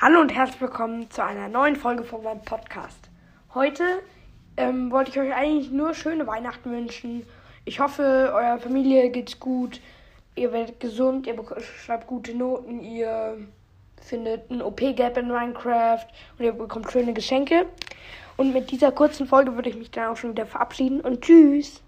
Hallo und herzlich willkommen zu einer neuen Folge von meinem Podcast. Heute ähm, wollte ich euch eigentlich nur schöne Weihnachten wünschen. Ich hoffe, eurer Familie geht's gut, ihr werdet gesund, ihr schreibt gute Noten, ihr findet ein OP-Gap in Minecraft und ihr bekommt schöne Geschenke. Und mit dieser kurzen Folge würde ich mich dann auch schon wieder verabschieden und tschüss.